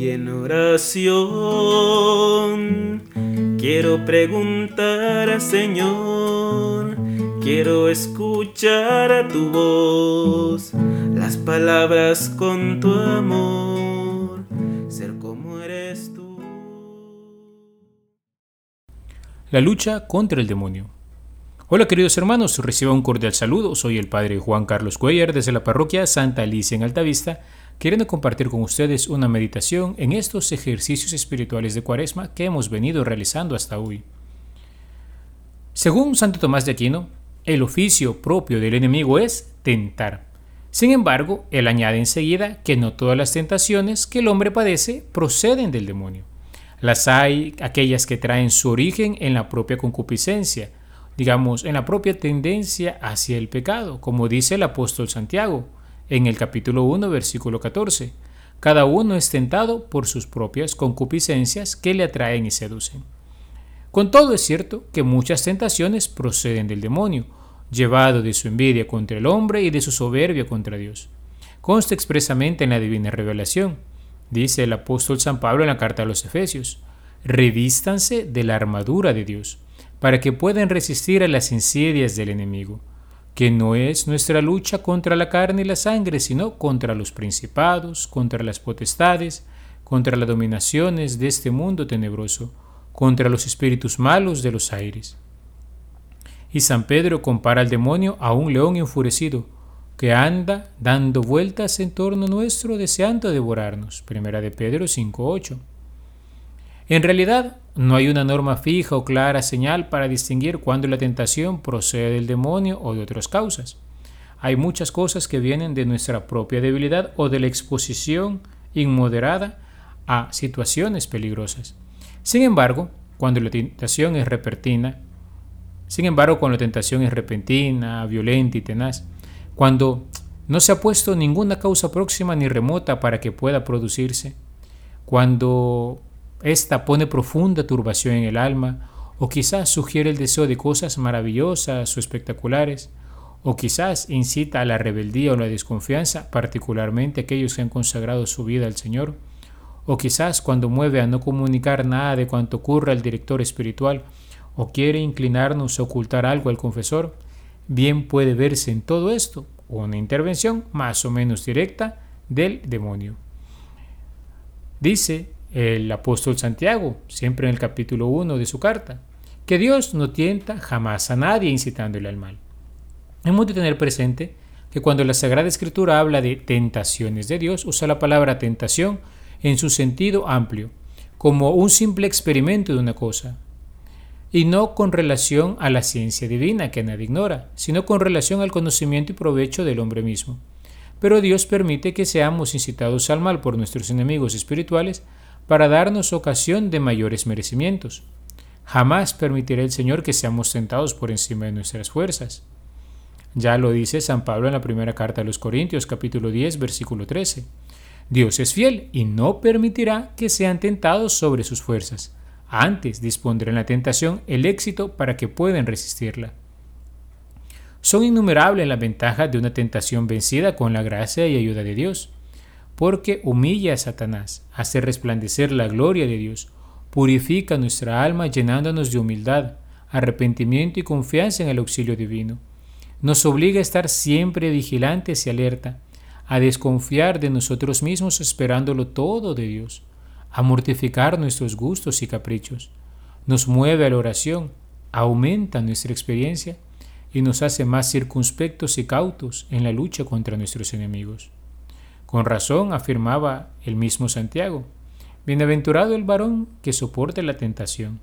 Hoy en oración quiero preguntar Señor, quiero escuchar a tu voz, las palabras con tu amor, ser como eres tú. La lucha contra el demonio. Hola queridos hermanos, reciba un cordial saludo. Soy el Padre Juan Carlos Cuellar desde la parroquia Santa Alicia en Altavista, queriendo compartir con ustedes una meditación en estos ejercicios espirituales de Cuaresma que hemos venido realizando hasta hoy. Según Santo Tomás de Aquino, el oficio propio del enemigo es tentar. Sin embargo, él añade enseguida que no todas las tentaciones que el hombre padece proceden del demonio. Las hay aquellas que traen su origen en la propia concupiscencia, digamos, en la propia tendencia hacia el pecado, como dice el apóstol Santiago en el capítulo 1, versículo 14. Cada uno es tentado por sus propias concupiscencias que le atraen y seducen. Con todo es cierto que muchas tentaciones proceden del demonio, llevado de su envidia contra el hombre y de su soberbia contra Dios. Consta expresamente en la divina revelación, dice el apóstol San Pablo en la carta a los Efesios, revístanse de la armadura de Dios para que puedan resistir a las insidias del enemigo, que no es nuestra lucha contra la carne y la sangre, sino contra los principados, contra las potestades, contra las dominaciones de este mundo tenebroso, contra los espíritus malos de los aires. Y San Pedro compara al demonio a un león enfurecido, que anda dando vueltas en torno nuestro deseando devorarnos. Primera de Pedro 5.8. En realidad, no hay una norma fija o clara señal para distinguir cuándo la tentación procede del demonio o de otras causas. Hay muchas cosas que vienen de nuestra propia debilidad o de la exposición inmoderada a situaciones peligrosas. Sin embargo, cuando la tentación es repentina, sin embargo, cuando la tentación es repentina, violenta y tenaz, cuando no se ha puesto ninguna causa próxima ni remota para que pueda producirse, cuando esta pone profunda turbación en el alma, o quizás sugiere el deseo de cosas maravillosas o espectaculares, o quizás incita a la rebeldía o la desconfianza, particularmente aquellos que han consagrado su vida al Señor, o quizás cuando mueve a no comunicar nada de cuanto ocurre al director espiritual, o quiere inclinarnos a ocultar algo al confesor, bien puede verse en todo esto una intervención más o menos directa del demonio. Dice el apóstol Santiago, siempre en el capítulo 1 de su carta, que Dios no tienta jamás a nadie incitándole al mal. Hemos de tener presente que cuando la Sagrada Escritura habla de tentaciones de Dios, usa la palabra tentación en su sentido amplio, como un simple experimento de una cosa, y no con relación a la ciencia divina que nadie ignora, sino con relación al conocimiento y provecho del hombre mismo. Pero Dios permite que seamos incitados al mal por nuestros enemigos espirituales para darnos ocasión de mayores merecimientos. Jamás permitirá el Señor que seamos tentados por encima de nuestras fuerzas. Ya lo dice San Pablo en la primera carta a los Corintios capítulo 10 versículo 13. Dios es fiel y no permitirá que sean tentados sobre sus fuerzas. Antes dispondrá en la tentación el éxito para que puedan resistirla. Son innumerables las ventajas de una tentación vencida con la gracia y ayuda de Dios porque humilla a Satanás, hace resplandecer la gloria de Dios, purifica nuestra alma llenándonos de humildad, arrepentimiento y confianza en el auxilio divino. Nos obliga a estar siempre vigilantes y alerta, a desconfiar de nosotros mismos esperándolo todo de Dios, a mortificar nuestros gustos y caprichos. Nos mueve a la oración, aumenta nuestra experiencia y nos hace más circunspectos y cautos en la lucha contra nuestros enemigos. Con razón afirmaba el mismo Santiago, Bienaventurado el varón que soporte la tentación,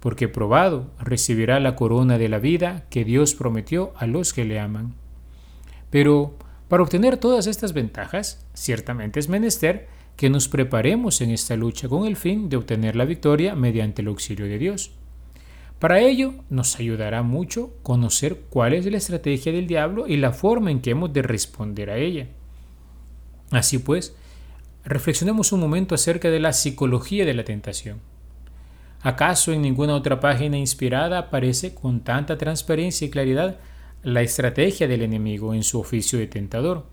porque probado recibirá la corona de la vida que Dios prometió a los que le aman. Pero para obtener todas estas ventajas, ciertamente es menester que nos preparemos en esta lucha con el fin de obtener la victoria mediante el auxilio de Dios. Para ello nos ayudará mucho conocer cuál es la estrategia del diablo y la forma en que hemos de responder a ella. Así pues, reflexionemos un momento acerca de la psicología de la tentación. ¿Acaso en ninguna otra página inspirada aparece con tanta transparencia y claridad la estrategia del enemigo en su oficio de tentador,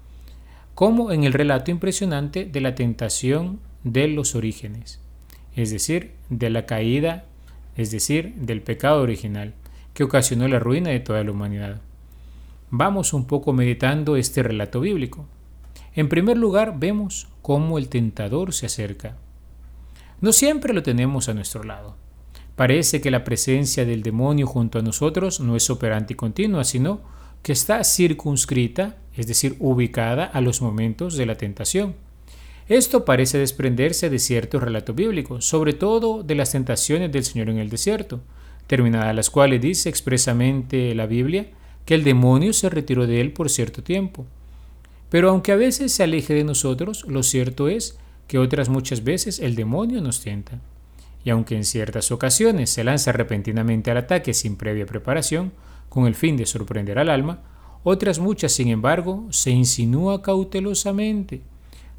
como en el relato impresionante de la tentación de los orígenes, es decir, de la caída, es decir, del pecado original, que ocasionó la ruina de toda la humanidad. Vamos un poco meditando este relato bíblico. En primer lugar, vemos cómo el tentador se acerca. No siempre lo tenemos a nuestro lado. Parece que la presencia del demonio junto a nosotros no es operante y continua, sino que está circunscrita, es decir, ubicada a los momentos de la tentación. Esto parece desprenderse de ciertos relatos bíblicos, sobre todo de las tentaciones del Señor en el desierto, terminadas las cuales dice expresamente la Biblia que el demonio se retiró de él por cierto tiempo. Pero aunque a veces se aleje de nosotros, lo cierto es que otras muchas veces el demonio nos tienta. Y aunque en ciertas ocasiones se lanza repentinamente al ataque sin previa preparación, con el fin de sorprender al alma, otras muchas, sin embargo, se insinúa cautelosamente,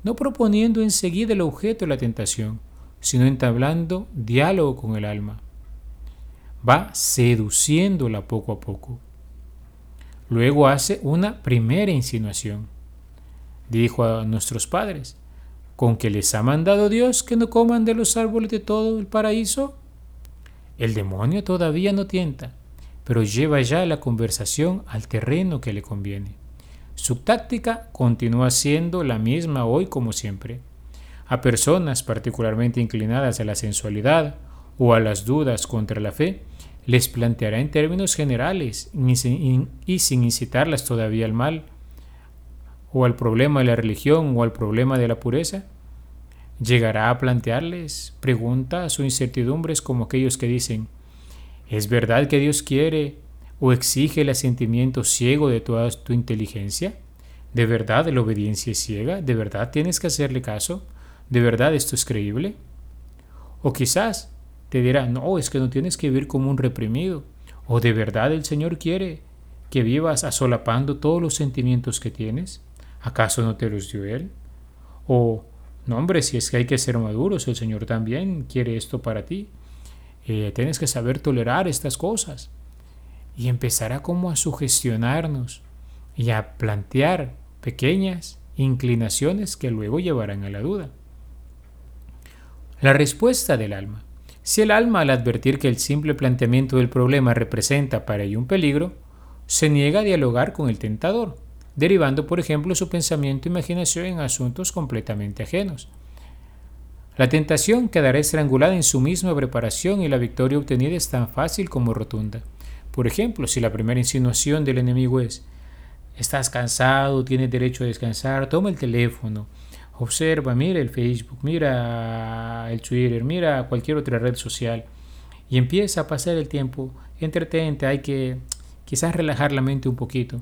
no proponiendo enseguida el objeto de la tentación, sino entablando diálogo con el alma. Va seduciéndola poco a poco. Luego hace una primera insinuación. Dijo a nuestros padres, ¿con que les ha mandado Dios que no coman de los árboles de todo el paraíso? El demonio todavía no tienta, pero lleva ya la conversación al terreno que le conviene. Su táctica continúa siendo la misma hoy como siempre. A personas particularmente inclinadas a la sensualidad o a las dudas contra la fe, les planteará en términos generales y sin incitarlas todavía al mal, o al problema de la religión o al problema de la pureza, llegará a plantearles preguntas o incertidumbres como aquellos que dicen, ¿Es verdad que Dios quiere o exige el asentimiento ciego de toda tu inteligencia? ¿De verdad la obediencia es ciega? ¿De verdad tienes que hacerle caso? ¿De verdad esto es creíble? O quizás te dirá, no, es que no tienes que vivir como un reprimido. ¿O de verdad el Señor quiere que vivas asolapando todos los sentimientos que tienes? ¿Acaso no te los dio Él? O, no hombre, si es que hay que ser maduros, el Señor también quiere esto para ti. Eh, tienes que saber tolerar estas cosas. Y empezará como a sugestionarnos y a plantear pequeñas inclinaciones que luego llevarán a la duda. La respuesta del alma. Si el alma al advertir que el simple planteamiento del problema representa para ella un peligro, se niega a dialogar con el tentador, derivando por ejemplo su pensamiento e imaginación en asuntos completamente ajenos. La tentación quedará estrangulada en su misma preparación y la victoria obtenida es tan fácil como rotunda. Por ejemplo, si la primera insinuación del enemigo es, estás cansado, tienes derecho a descansar, toma el teléfono, observa, mira el Facebook, mira el Twitter, mira cualquier otra red social y empieza a pasar el tiempo, entretente, hay que quizás relajar la mente un poquito,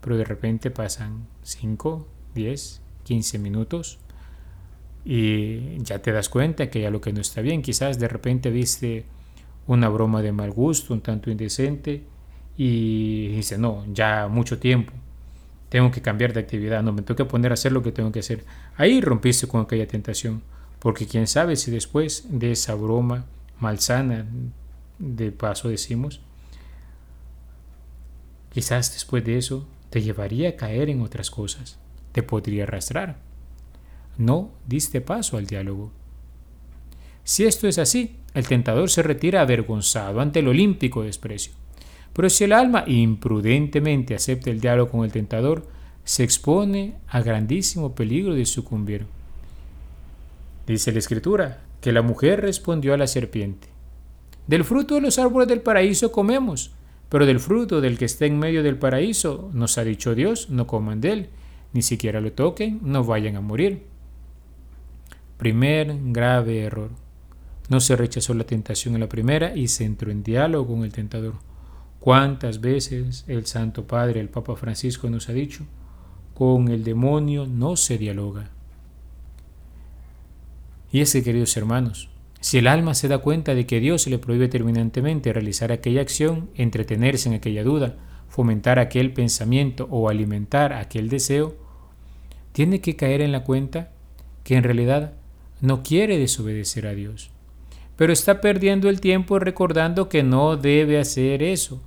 pero de repente pasan 5, 10, 15 minutos y ya te das cuenta que ya lo que no está bien, quizás de repente viste una broma de mal gusto, un tanto indecente y dice, no, ya mucho tiempo, tengo que cambiar de actividad, no me tengo que poner a hacer lo que tengo que hacer. Ahí rompiste con aquella tentación, porque quién sabe si después de esa broma malsana, de paso decimos, quizás después de eso te llevaría a caer en otras cosas, te podría arrastrar no diste paso al diálogo. Si esto es así, el tentador se retira avergonzado ante el olímpico desprecio. Pero si el alma imprudentemente acepta el diálogo con el tentador, se expone a grandísimo peligro de sucumbir. Dice la escritura que la mujer respondió a la serpiente, Del fruto de los árboles del paraíso comemos, pero del fruto del que está en medio del paraíso, nos ha dicho Dios, no coman de él, ni siquiera lo toquen, no vayan a morir. Primer grave error. No se rechazó la tentación en la primera y se entró en diálogo con el tentador. ¿Cuántas veces el Santo Padre, el Papa Francisco, nos ha dicho? Con el demonio no se dialoga. Y ese, queridos hermanos, si el alma se da cuenta de que Dios le prohíbe terminantemente realizar aquella acción, entretenerse en aquella duda, fomentar aquel pensamiento o alimentar aquel deseo, tiene que caer en la cuenta que en realidad no quiere desobedecer a Dios, pero está perdiendo el tiempo recordando que no debe hacer eso.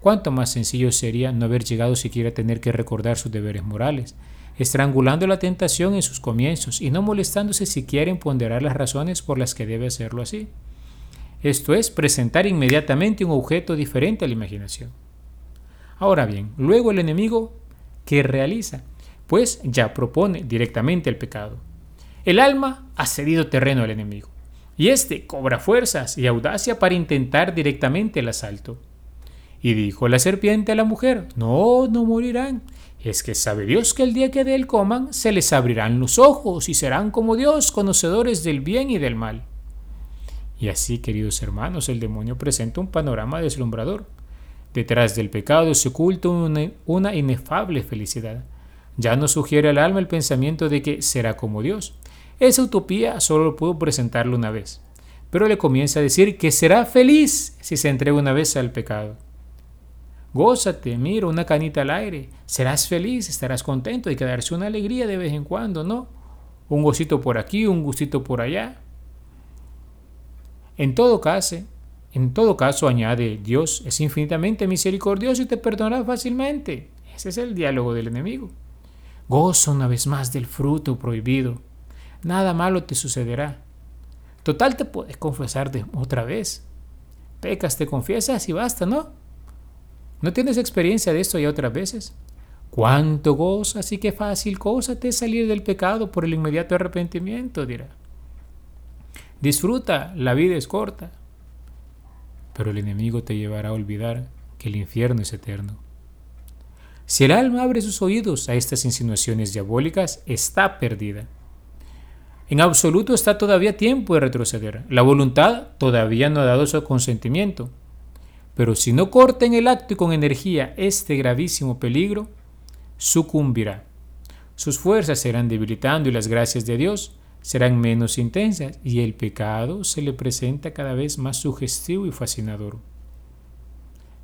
Cuánto más sencillo sería no haber llegado siquiera a tener que recordar sus deberes morales, estrangulando la tentación en sus comienzos y no molestándose siquiera en ponderar las razones por las que debe hacerlo así. Esto es, presentar inmediatamente un objeto diferente a la imaginación. Ahora bien, luego el enemigo, ¿qué realiza? Pues ya propone directamente el pecado. El alma ha cedido terreno al enemigo, y éste cobra fuerzas y audacia para intentar directamente el asalto. Y dijo la serpiente a la mujer, no, no morirán. Es que sabe Dios que el día que de él coman, se les abrirán los ojos y serán como Dios, conocedores del bien y del mal. Y así, queridos hermanos, el demonio presenta un panorama deslumbrador. Detrás del pecado se oculta una, inefable felicidad. Ya no sugiere al alma el pensamiento de que será como Dios. Esa utopía solo pudo presentarlo una vez. Pero le comienza a decir que será feliz si se entrega una vez al pecado. Gózate, mira, una canita al aire. Serás feliz, estarás contento y quedarse una alegría de vez en cuando, ¿no? Un gocito por aquí, un gustito por allá. En todo caso, en todo caso, añade, Dios es infinitamente misericordioso y te perdonará fácilmente. Ese es el diálogo del enemigo. Goza una vez más del fruto prohibido. Nada malo te sucederá. Total te puedes confesar otra vez. Pecas, te confiesas y basta, ¿no? ¿No tienes experiencia de esto ya otras veces? ¿Cuánto gozas y qué fácil cosa te salir del pecado por el inmediato arrepentimiento? dirá. Disfruta, la vida es corta. Pero el enemigo te llevará a olvidar que el infierno es eterno. Si el alma abre sus oídos a estas insinuaciones diabólicas, está perdida. En absoluto está todavía tiempo de retroceder. La voluntad todavía no ha dado su consentimiento. Pero si no corta en el acto y con energía este gravísimo peligro, sucumbirá. Sus fuerzas serán debilitando y las gracias de Dios serán menos intensas y el pecado se le presenta cada vez más sugestivo y fascinador.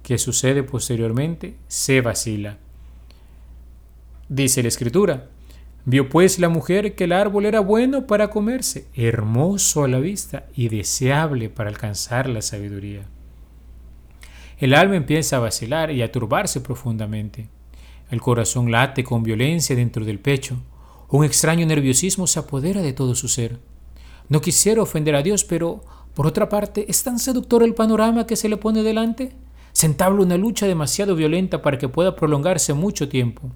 ¿Qué sucede posteriormente? Se vacila. Dice la escritura, vio pues la mujer que el árbol era bueno para comerse, hermoso a la vista y deseable para alcanzar la sabiduría. El alma empieza a vacilar y a turbarse profundamente. El corazón late con violencia dentro del pecho un extraño nerviosismo se apodera de todo su ser. No quisiera ofender a Dios, pero, por otra parte, es tan seductor el panorama que se le pone delante. Se entabla una lucha demasiado violenta para que pueda prolongarse mucho tiempo.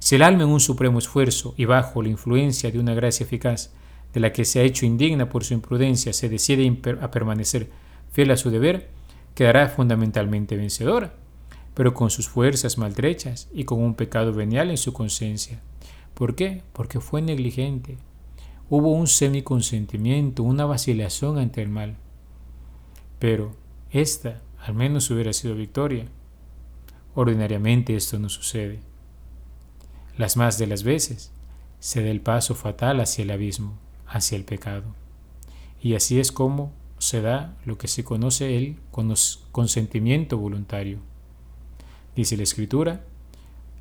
Si el alma en un supremo esfuerzo y bajo la influencia de una gracia eficaz, de la que se ha hecho indigna por su imprudencia, se decide a permanecer fiel a su deber, quedará fundamentalmente vencedora, pero con sus fuerzas maltrechas y con un pecado venial en su conciencia. ¿Por qué? Porque fue negligente. Hubo un semiconsentimiento, una vacilación ante el mal. Pero esta al menos hubiera sido victoria. Ordinariamente esto no sucede. Las más de las veces se da el paso fatal hacia el abismo, hacia el pecado. Y así es como se da lo que se conoce el consentimiento voluntario. Dice la escritura,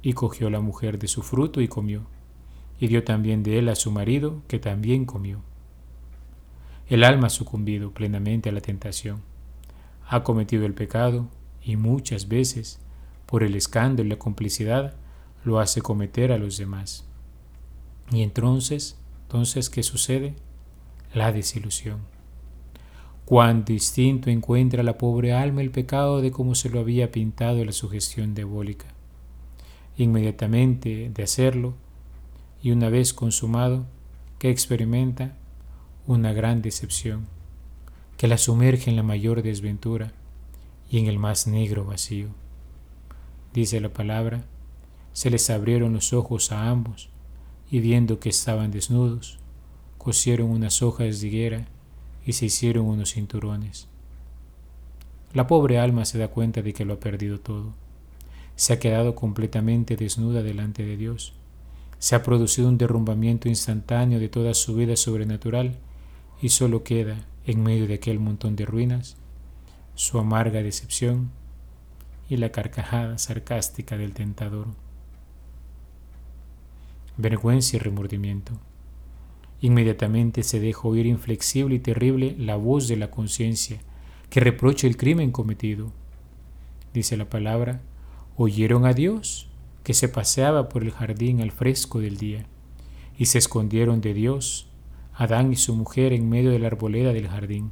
y cogió la mujer de su fruto y comió y dio también de él a su marido, que también comió. El alma ha sucumbido plenamente a la tentación, ha cometido el pecado y muchas veces, por el escándalo y la complicidad, lo hace cometer a los demás. Y entonces, entonces, ¿qué sucede? La desilusión. Cuán distinto encuentra la pobre alma el pecado de cómo se lo había pintado la sugestión diabólica. Inmediatamente de hacerlo, y una vez consumado, que experimenta una gran decepción, que la sumerge en la mayor desventura y en el más negro vacío. Dice la palabra, se les abrieron los ojos a ambos, y viendo que estaban desnudos, cosieron unas hojas de higuera y se hicieron unos cinturones. La pobre alma se da cuenta de que lo ha perdido todo. Se ha quedado completamente desnuda delante de Dios se ha producido un derrumbamiento instantáneo de toda su vida sobrenatural y solo queda, en medio de aquel montón de ruinas, su amarga decepción y la carcajada sarcástica del tentador. Vergüenza y remordimiento. Inmediatamente se deja oír inflexible y terrible la voz de la conciencia que reprocha el crimen cometido. Dice la palabra, oyeron a Dios que se paseaba por el jardín al fresco del día, y se escondieron de Dios, Adán y su mujer en medio de la arboleda del jardín.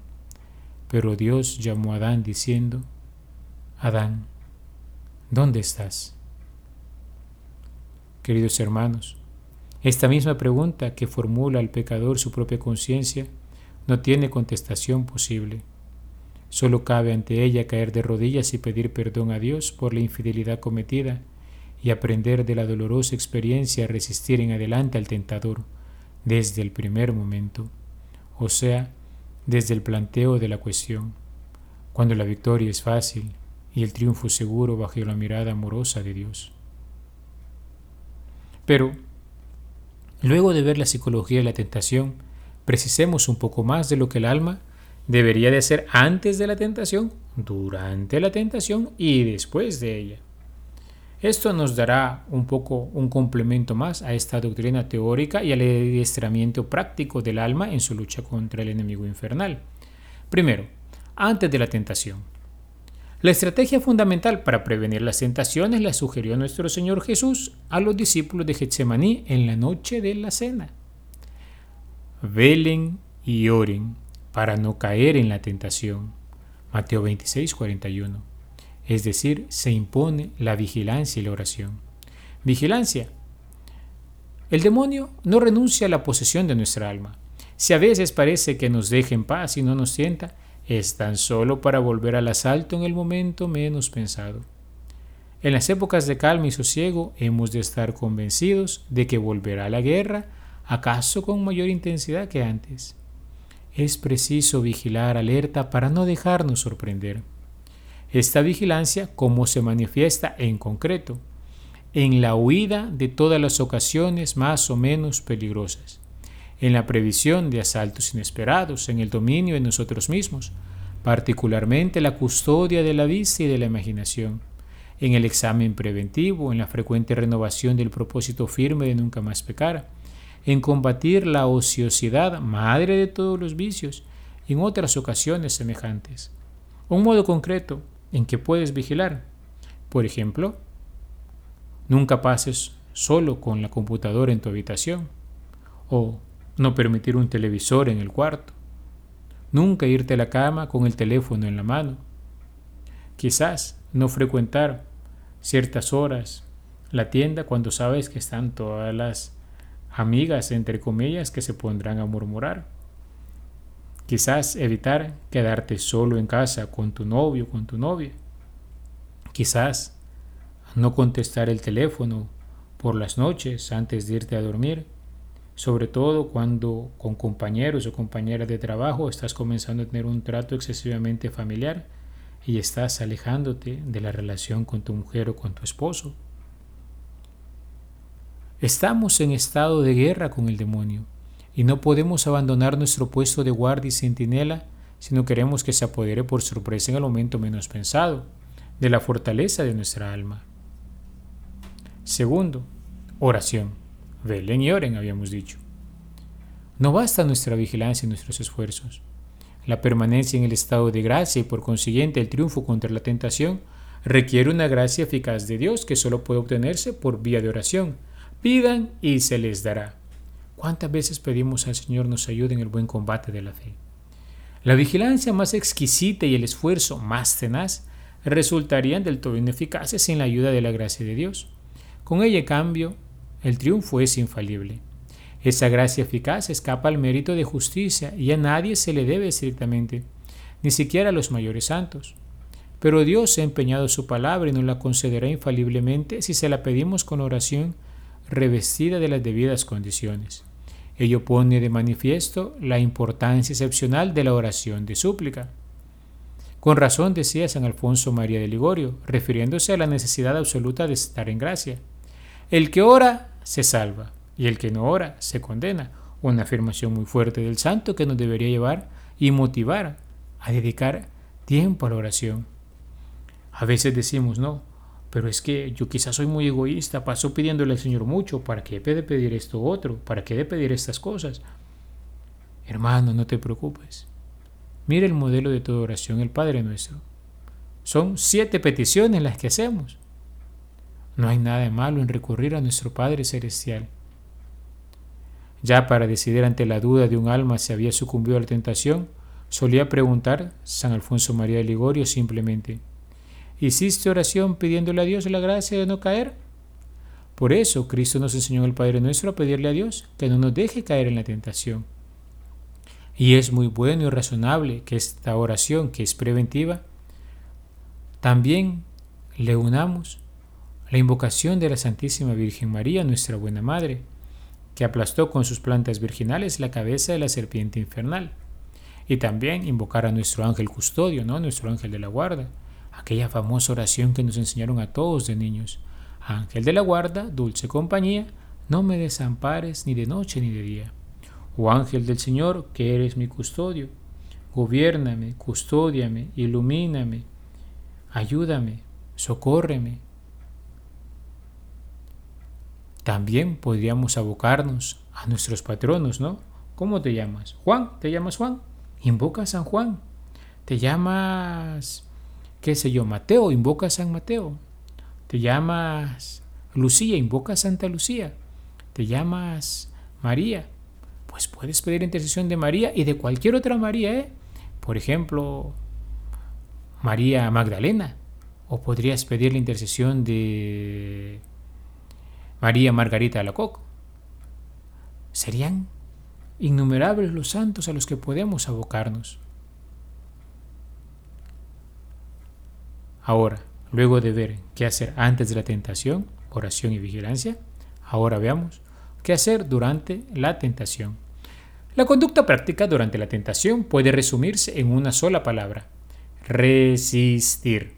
Pero Dios llamó a Adán diciendo, Adán, ¿dónde estás? Queridos hermanos, esta misma pregunta que formula al pecador su propia conciencia no tiene contestación posible. Solo cabe ante ella caer de rodillas y pedir perdón a Dios por la infidelidad cometida y aprender de la dolorosa experiencia a resistir en adelante al tentador desde el primer momento, o sea, desde el planteo de la cuestión, cuando la victoria es fácil y el triunfo seguro bajo la mirada amorosa de Dios. Pero, luego de ver la psicología de la tentación, precisemos un poco más de lo que el alma debería de hacer antes de la tentación, durante la tentación y después de ella. Esto nos dará un poco un complemento más a esta doctrina teórica y al adiestramiento práctico del alma en su lucha contra el enemigo infernal. Primero, antes de la tentación. La estrategia fundamental para prevenir las tentaciones la sugirió nuestro Señor Jesús a los discípulos de Getsemaní en la noche de la cena. Velen y oren para no caer en la tentación. Mateo 26, 41. Es decir, se impone la vigilancia y la oración. Vigilancia. El demonio no renuncia a la posesión de nuestra alma. Si a veces parece que nos deja en paz y no nos sienta, es tan solo para volver al asalto en el momento menos pensado. En las épocas de calma y sosiego hemos de estar convencidos de que volverá la guerra, acaso con mayor intensidad que antes es preciso vigilar alerta para no dejarnos sorprender. Esta vigilancia, ¿cómo se manifiesta en concreto? En la huida de todas las ocasiones más o menos peligrosas, en la previsión de asaltos inesperados, en el dominio de nosotros mismos, particularmente la custodia de la vista y de la imaginación, en el examen preventivo, en la frecuente renovación del propósito firme de nunca más pecar, en combatir la ociosidad, madre de todos los vicios, y en otras ocasiones semejantes. Un modo concreto en que puedes vigilar. Por ejemplo, nunca pases solo con la computadora en tu habitación, o no permitir un televisor en el cuarto, nunca irte a la cama con el teléfono en la mano, quizás no frecuentar ciertas horas la tienda cuando sabes que están todas las amigas, entre comillas, que se pondrán a murmurar. Quizás evitar quedarte solo en casa con tu novio, con tu novia. Quizás no contestar el teléfono por las noches antes de irte a dormir, sobre todo cuando con compañeros o compañeras de trabajo estás comenzando a tener un trato excesivamente familiar y estás alejándote de la relación con tu mujer o con tu esposo. Estamos en estado de guerra con el demonio y no podemos abandonar nuestro puesto de guardia y centinela si no queremos que se apodere por sorpresa en el momento menos pensado de la fortaleza de nuestra alma. Segundo, oración. Velen y oren, habíamos dicho. No basta nuestra vigilancia y nuestros esfuerzos. La permanencia en el estado de gracia y por consiguiente el triunfo contra la tentación requiere una gracia eficaz de Dios que solo puede obtenerse por vía de oración Pidan y se les dará. ¿Cuántas veces pedimos al Señor nos ayude en el buen combate de la fe? La vigilancia más exquisita y el esfuerzo más tenaz resultarían del todo ineficaces sin la ayuda de la gracia de Dios. Con ella, en cambio, el triunfo es infalible. Esa gracia eficaz escapa al mérito de justicia y a nadie se le debe estrictamente, ni siquiera a los mayores santos. Pero Dios ha empeñado su palabra y nos la concederá infaliblemente si se la pedimos con oración revestida de las debidas condiciones. Ello pone de manifiesto la importancia excepcional de la oración de súplica. Con razón decía San Alfonso María de Ligorio, refiriéndose a la necesidad absoluta de estar en gracia. El que ora se salva y el que no ora se condena. Una afirmación muy fuerte del santo que nos debería llevar y motivar a dedicar tiempo a la oración. A veces decimos, no, pero es que yo quizás soy muy egoísta, paso pidiéndole al Señor mucho, ¿para qué de pedir esto otro? ¿Para qué de pedir estas cosas? Hermano, no te preocupes. Mira el modelo de toda oración, el Padre nuestro. Son siete peticiones las que hacemos. No hay nada de malo en recurrir a nuestro Padre Celestial. Ya para decidir ante la duda de un alma si había sucumbido a la tentación, solía preguntar San Alfonso María de Ligorio simplemente, ¿hiciste oración pidiéndole a Dios la gracia de no caer? Por eso Cristo nos enseñó el Padre nuestro a pedirle a Dios que no nos deje caer en la tentación. Y es muy bueno y razonable que esta oración, que es preventiva, también le unamos la invocación de la Santísima Virgen María, nuestra buena Madre, que aplastó con sus plantas virginales la cabeza de la serpiente infernal. Y también invocar a nuestro ángel custodio, ¿no? nuestro ángel de la guarda, aquella famosa oración que nos enseñaron a todos de niños. Ángel de la guarda, dulce compañía, no me desampares ni de noche ni de día. Oh ángel del Señor, que eres mi custodio, gobiername, custódiame, ilumíname, ayúdame, socórreme, También podríamos abocarnos a nuestros patronos, ¿no? ¿Cómo te llamas? Juan, ¿te llamas Juan? Invoca a San Juan. ¿Te llamas, qué sé yo, Mateo? Invoca a San Mateo. ¿Te llamas Lucía? Invoca a Santa Lucía. ¿Te llamas María? Pues puedes pedir intercesión de María y de cualquier otra María, ¿eh? Por ejemplo, María Magdalena. O podrías pedir la intercesión de María Margarita Alacoc. Serían innumerables los santos a los que podemos abocarnos. Ahora, luego de ver qué hacer antes de la tentación, oración y vigilancia, ahora veamos qué hacer durante la tentación. La conducta práctica durante la tentación puede resumirse en una sola palabra, resistir.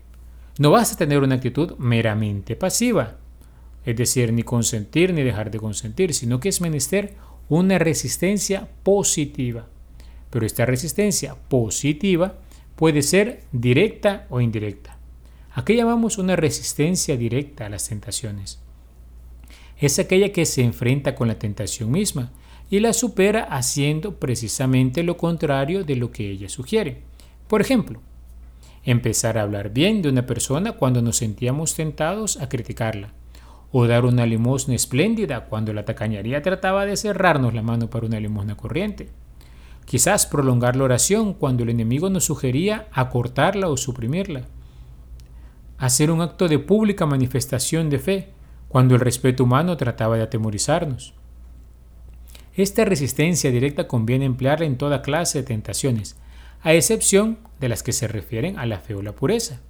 No vas a tener una actitud meramente pasiva, es decir, ni consentir ni dejar de consentir, sino que es menester una resistencia positiva. Pero esta resistencia positiva puede ser directa o indirecta. ¿A qué llamamos una resistencia directa a las tentaciones? Es aquella que se enfrenta con la tentación misma y la supera haciendo precisamente lo contrario de lo que ella sugiere. Por ejemplo, empezar a hablar bien de una persona cuando nos sentíamos tentados a criticarla o dar una limosna espléndida cuando la tacañería trataba de cerrarnos la mano para una limosna corriente. Quizás prolongar la oración cuando el enemigo nos sugería acortarla o suprimirla. Hacer un acto de pública manifestación de fe cuando el respeto humano trataba de atemorizarnos. Esta resistencia directa conviene emplearla en toda clase de tentaciones, a excepción de las que se refieren a la fe o la pureza.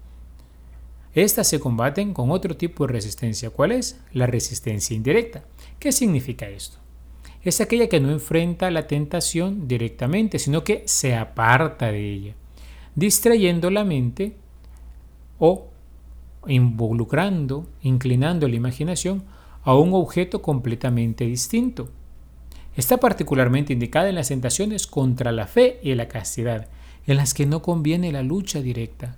Estas se combaten con otro tipo de resistencia. ¿Cuál es? La resistencia indirecta. ¿Qué significa esto? Es aquella que no enfrenta la tentación directamente, sino que se aparta de ella, distrayendo la mente o involucrando, inclinando la imaginación a un objeto completamente distinto. Está particularmente indicada en las tentaciones contra la fe y la castidad, en las que no conviene la lucha directa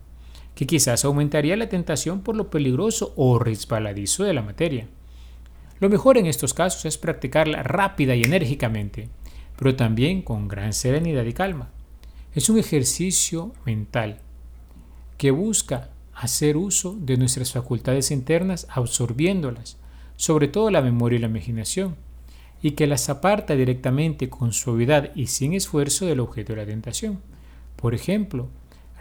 que quizás aumentaría la tentación por lo peligroso o resbaladizo de la materia. Lo mejor en estos casos es practicarla rápida y enérgicamente, pero también con gran serenidad y calma. Es un ejercicio mental que busca hacer uso de nuestras facultades internas absorbiéndolas, sobre todo la memoria y la imaginación, y que las aparta directamente con suavidad y sin esfuerzo del objeto de la tentación. Por ejemplo,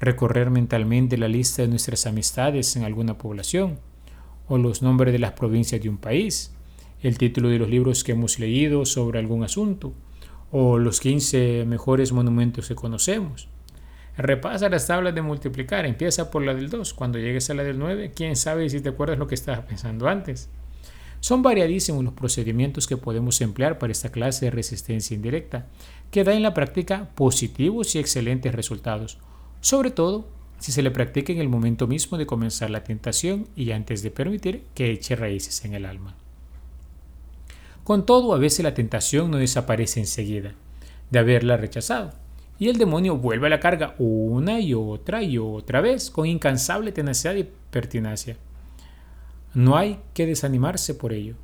recorrer mentalmente la lista de nuestras amistades en alguna población, o los nombres de las provincias de un país, el título de los libros que hemos leído sobre algún asunto, o los 15 mejores monumentos que conocemos. Repasa las tablas de multiplicar, empieza por la del 2, cuando llegues a la del 9, quién sabe si te acuerdas lo que estabas pensando antes. Son variadísimos los procedimientos que podemos emplear para esta clase de resistencia indirecta, que da en la práctica positivos y excelentes resultados, sobre todo si se le practica en el momento mismo de comenzar la tentación y antes de permitir que eche raíces en el alma. Con todo, a veces la tentación no desaparece enseguida de haberla rechazado, y el demonio vuelve a la carga una y otra y otra vez con incansable tenacidad y pertinacia. No hay que desanimarse por ello.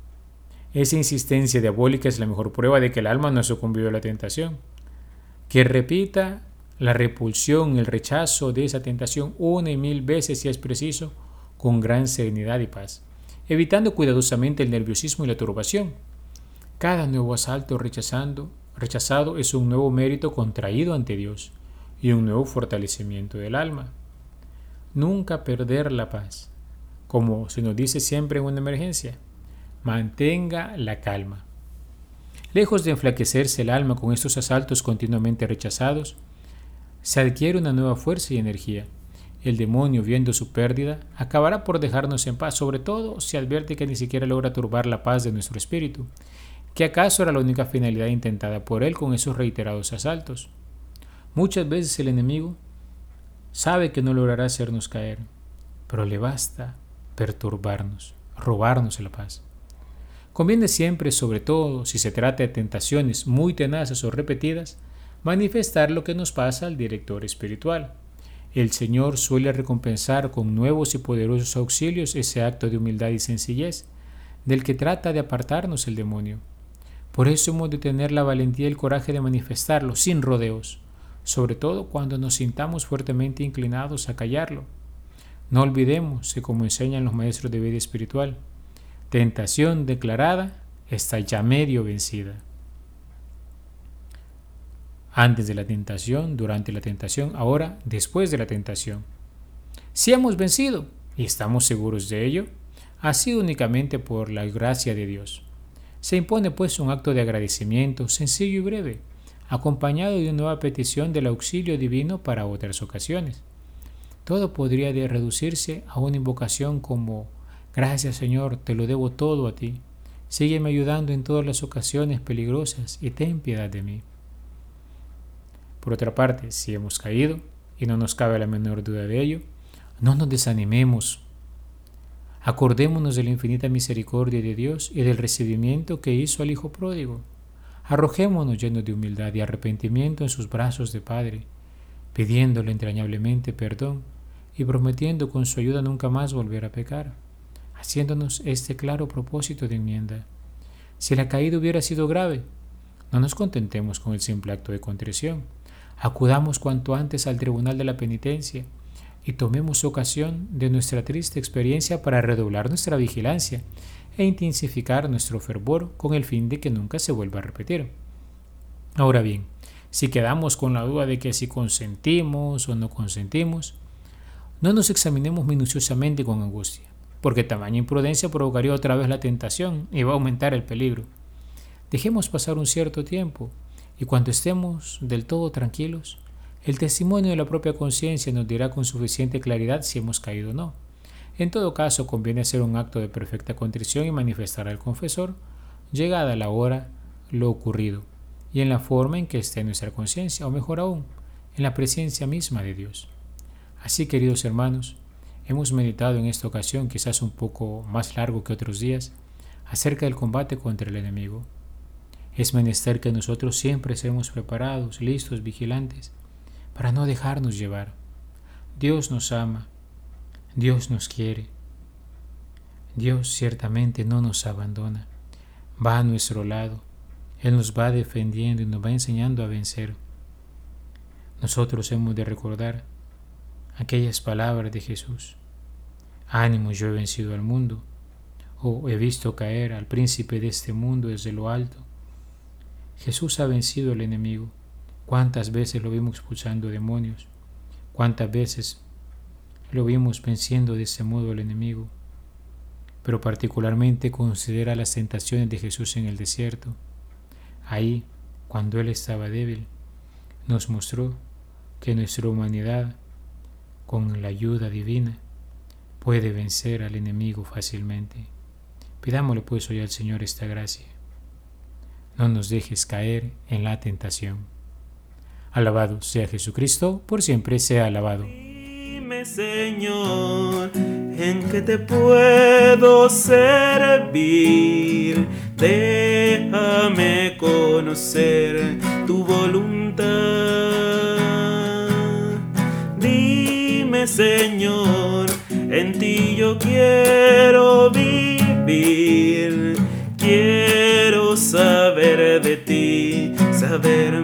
Esa insistencia diabólica es la mejor prueba de que el alma no ha sucumbido a la tentación. Que repita la repulsión, el rechazo de esa tentación una y mil veces si es preciso, con gran serenidad y paz. evitando cuidadosamente el nerviosismo y la turbación. Cada nuevo asalto rechazando, rechazado es un nuevo mérito contraído ante Dios y un nuevo fortalecimiento del alma. Nunca perder la paz. Como se nos dice siempre en una emergencia, mantenga la calma. Lejos de enflaquecerse el alma con estos asaltos continuamente rechazados, se adquiere una nueva fuerza y energía. El demonio, viendo su pérdida, acabará por dejarnos en paz, sobre todo si advierte que ni siquiera logra turbar la paz de nuestro espíritu, que acaso era la única finalidad intentada por él con esos reiterados asaltos. Muchas veces el enemigo sabe que no logrará hacernos caer, pero le basta perturbarnos, robarnos la paz. Conviene siempre, sobre todo si se trata de tentaciones muy tenaces o repetidas, manifestar lo que nos pasa al director espiritual. El Señor suele recompensar con nuevos y poderosos auxilios ese acto de humildad y sencillez, del que trata de apartarnos el demonio. Por eso hemos de tener la valentía y el coraje de manifestarlo sin rodeos, sobre todo cuando nos sintamos fuertemente inclinados a callarlo. No olvidemos que como enseñan los maestros de vida espiritual, tentación declarada está ya medio vencida antes de la tentación, durante la tentación, ahora después de la tentación. Si hemos vencido, y estamos seguros de ello, ha sido únicamente por la gracia de Dios. Se impone pues un acto de agradecimiento sencillo y breve, acompañado de una nueva petición del auxilio divino para otras ocasiones. Todo podría reducirse a una invocación como Gracias Señor, te lo debo todo a ti. Sígueme ayudando en todas las ocasiones peligrosas y ten piedad de mí. Por otra parte, si hemos caído, y no nos cabe la menor duda de ello, no nos desanimemos. Acordémonos de la infinita misericordia de Dios y del recibimiento que hizo al Hijo pródigo. Arrojémonos llenos de humildad y arrepentimiento en sus brazos de Padre, pidiéndole entrañablemente perdón y prometiendo con su ayuda nunca más volver a pecar, haciéndonos este claro propósito de enmienda. Si la caída hubiera sido grave, no nos contentemos con el simple acto de contrición Acudamos cuanto antes al tribunal de la penitencia y tomemos ocasión de nuestra triste experiencia para redoblar nuestra vigilancia e intensificar nuestro fervor con el fin de que nunca se vuelva a repetir. Ahora bien, si quedamos con la duda de que si consentimos o no consentimos, no nos examinemos minuciosamente con angustia, porque tamaña imprudencia provocaría otra vez la tentación y va a aumentar el peligro. Dejemos pasar un cierto tiempo y cuando estemos del todo tranquilos, el testimonio de la propia conciencia nos dirá con suficiente claridad si hemos caído o no. En todo caso, conviene hacer un acto de perfecta contrición y manifestar al confesor, llegada la hora, lo ocurrido, y en la forma en que esté nuestra conciencia, o mejor aún, en la presencia misma de Dios. Así, queridos hermanos, hemos meditado en esta ocasión, quizás un poco más largo que otros días, acerca del combate contra el enemigo. Es menester que nosotros siempre seamos preparados, listos, vigilantes, para no dejarnos llevar. Dios nos ama, Dios nos quiere, Dios ciertamente no nos abandona, va a nuestro lado, Él nos va defendiendo y nos va enseñando a vencer. Nosotros hemos de recordar aquellas palabras de Jesús. Ánimo, yo he vencido al mundo, o he visto caer al príncipe de este mundo desde lo alto. Jesús ha vencido al enemigo. ¿Cuántas veces lo vimos expulsando demonios? ¿Cuántas veces lo vimos venciendo de ese modo al enemigo? Pero particularmente considera las tentaciones de Jesús en el desierto. Ahí, cuando Él estaba débil, nos mostró que nuestra humanidad, con la ayuda divina, puede vencer al enemigo fácilmente. Pidámosle pues hoy al Señor esta gracia no nos dejes caer en la tentación. Alabado sea Jesucristo, por siempre sea alabado. Dime, Señor, en que te puedo servir. Déjame conocer tu voluntad. Dime, Señor, en ti yo quiero vivir. Quiero saber de ti, saber